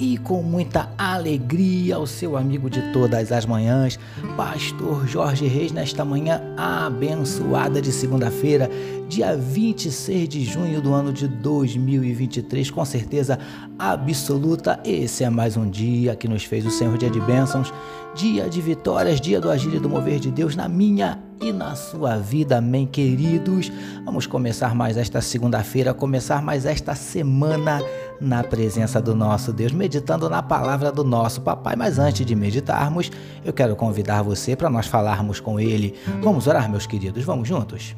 e com muita alegria ao seu amigo de todas as manhãs, Pastor Jorge Reis, nesta manhã abençoada de segunda-feira, dia 26 de junho do ano de 2023, com certeza absoluta. Esse é mais um dia que nos fez o Senhor, dia de bênçãos, dia de vitórias, dia do agir e do mover de Deus na minha e na sua vida, amém, queridos. Vamos começar mais esta segunda-feira, começar mais esta semana na presença do nosso Deus, meditando na palavra do nosso Papai. Mas antes de meditarmos, eu quero convidar você para nós falarmos com Ele. Vamos orar, meus queridos, vamos juntos?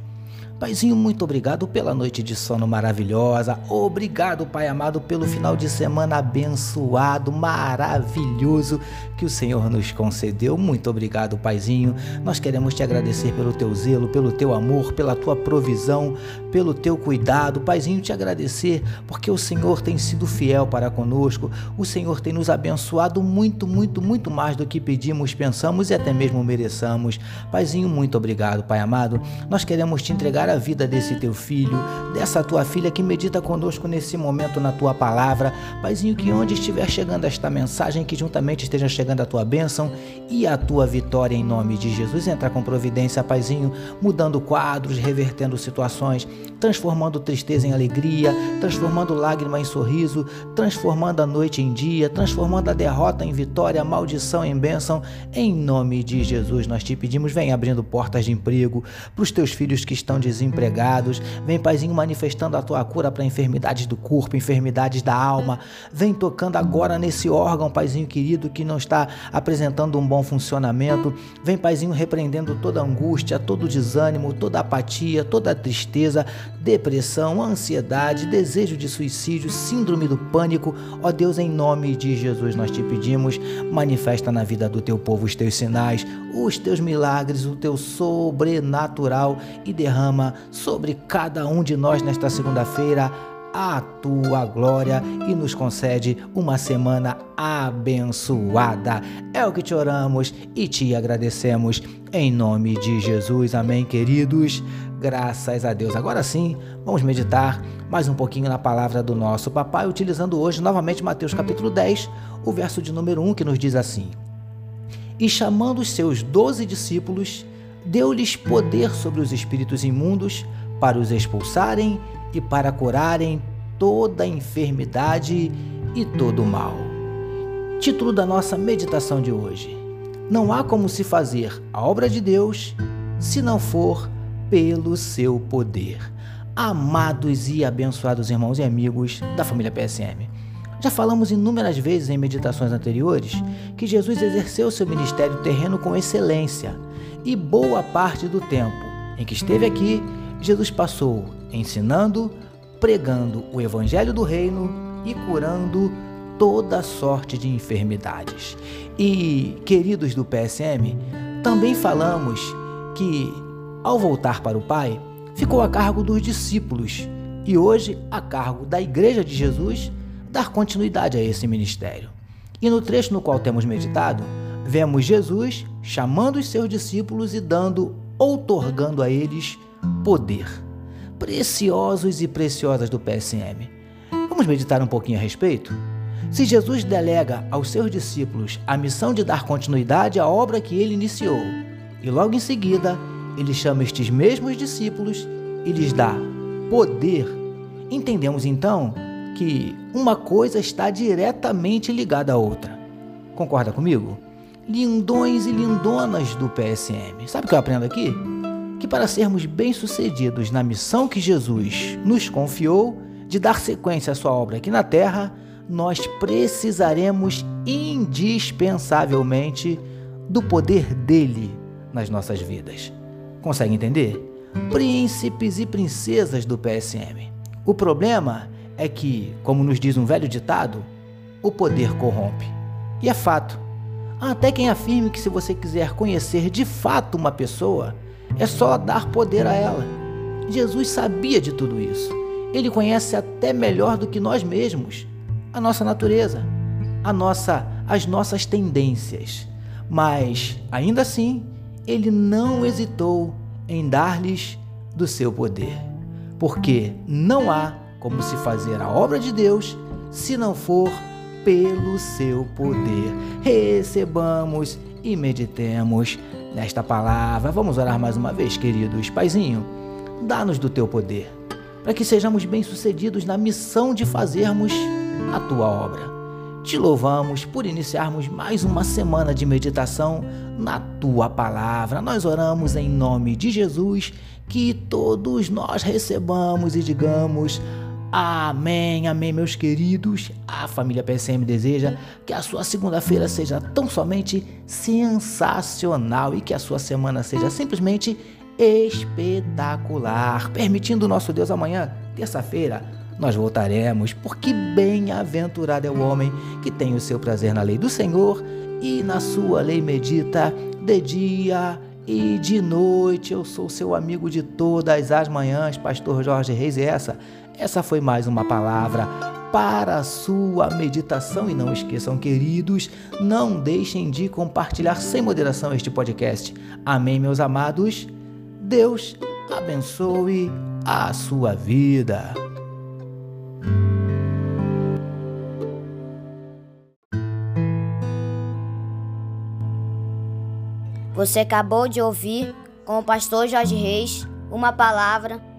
Paizinho, muito obrigado pela noite de sono maravilhosa. Obrigado, Pai amado, pelo final de semana abençoado, maravilhoso que o Senhor nos concedeu. Muito obrigado, Paizinho. Nós queremos te agradecer pelo teu zelo, pelo teu amor, pela tua provisão, pelo teu cuidado. Paizinho, te agradecer porque o Senhor tem sido fiel para conosco. O Senhor tem nos abençoado muito, muito, muito mais do que pedimos, pensamos e até mesmo mereçamos. Paizinho, muito obrigado, Pai amado. Nós queremos te entregar a vida desse teu filho, dessa tua filha que medita conosco nesse momento na tua palavra. Paizinho, que onde estiver chegando esta mensagem, que juntamente esteja chegando a tua bênção e a tua vitória em nome de Jesus. Entra com providência, Paizinho, mudando quadros, revertendo situações, transformando tristeza em alegria, transformando lágrima em sorriso, transformando a noite em dia, transformando a derrota em vitória, a maldição em bênção. Em nome de Jesus, nós te pedimos, vem abrindo portas de emprego para os teus filhos que estão desempregados. Vem, Paizinho, manifestando a tua cura para enfermidades do corpo, enfermidades da alma. Vem tocando agora nesse órgão, Paizinho querido, que não está apresentando um bom funcionamento. Vem, Paizinho, repreendendo toda angústia, todo desânimo, toda apatia, toda tristeza, depressão, ansiedade, desejo de suicídio, síndrome do pânico. Ó Deus, em nome de Jesus, nós te pedimos, manifesta na vida do teu povo os teus sinais, os teus milagres, o teu sobrenatural e derrama sobre cada um de nós nesta segunda-feira a tua glória e nos concede uma semana abençoada. É o que te oramos e te agradecemos em nome de Jesus. Amém, queridos. Graças a Deus. Agora sim, vamos meditar mais um pouquinho na palavra do nosso papai, utilizando hoje novamente Mateus capítulo 10, o verso de número 1 que nos diz assim: E chamando os seus doze discípulos, deu-lhes poder sobre os espíritos imundos para os expulsarem e para curarem toda enfermidade e todo mal. Título da nossa meditação de hoje: Não há como se fazer a obra de Deus se não for pelo seu poder. Amados e abençoados irmãos e amigos da família PSM. Já falamos inúmeras vezes em meditações anteriores que Jesus exerceu seu ministério terreno com excelência e boa parte do tempo em que esteve aqui, Jesus passou ensinando, pregando o evangelho do reino e curando toda sorte de enfermidades. E, queridos do PSM, também falamos que, ao voltar para o Pai, ficou a cargo dos discípulos e hoje a cargo da Igreja de Jesus dar continuidade a esse ministério. E no trecho no qual temos meditado, vemos Jesus chamando os seus discípulos e dando, outorgando a eles poder. Preciosos e preciosas do PSM. Vamos meditar um pouquinho a respeito? Se Jesus delega aos seus discípulos a missão de dar continuidade à obra que ele iniciou, e logo em seguida ele chama estes mesmos discípulos e lhes dá poder, entendemos então que uma coisa está diretamente ligada à outra. Concorda comigo? lindões e lindonas do PSM. Sabe o que eu aprendo aqui? Que para sermos bem-sucedidos na missão que Jesus nos confiou de dar sequência à sua obra aqui na terra, nós precisaremos indispensavelmente do poder dele nas nossas vidas. Consegue entender? Príncipes e princesas do PSM. O problema é que, como nos diz um velho ditado, o poder corrompe. E é fato até quem afirme que se você quiser conhecer de fato uma pessoa, é só dar poder a ela. Jesus sabia de tudo isso. Ele conhece até melhor do que nós mesmos a nossa natureza, a nossa, as nossas tendências. Mas, ainda assim, ele não hesitou em dar-lhes do seu poder. Porque não há como se fazer a obra de Deus se não for pelo seu poder. Recebamos e meditemos nesta palavra. Vamos orar mais uma vez, queridos. Paizinho, dá-nos do teu poder, para que sejamos bem-sucedidos na missão de fazermos a tua obra. Te louvamos por iniciarmos mais uma semana de meditação na tua palavra. Nós oramos em nome de Jesus, que todos nós recebamos e digamos Amém, amém, meus queridos. A família PSM deseja que a sua segunda-feira seja tão somente sensacional e que a sua semana seja simplesmente espetacular. Permitindo nosso Deus amanhã, terça-feira, nós voltaremos, porque bem-aventurado é o homem que tem o seu prazer na lei do Senhor e na sua lei medita de dia e de noite. Eu sou seu amigo de todas as manhãs, pastor Jorge Reis, e essa essa foi mais uma palavra para a sua meditação e não esqueçam, queridos, não deixem de compartilhar sem moderação este podcast. Amém, meus amados. Deus abençoe a sua vida. Você acabou de ouvir com o pastor Jorge Reis uma palavra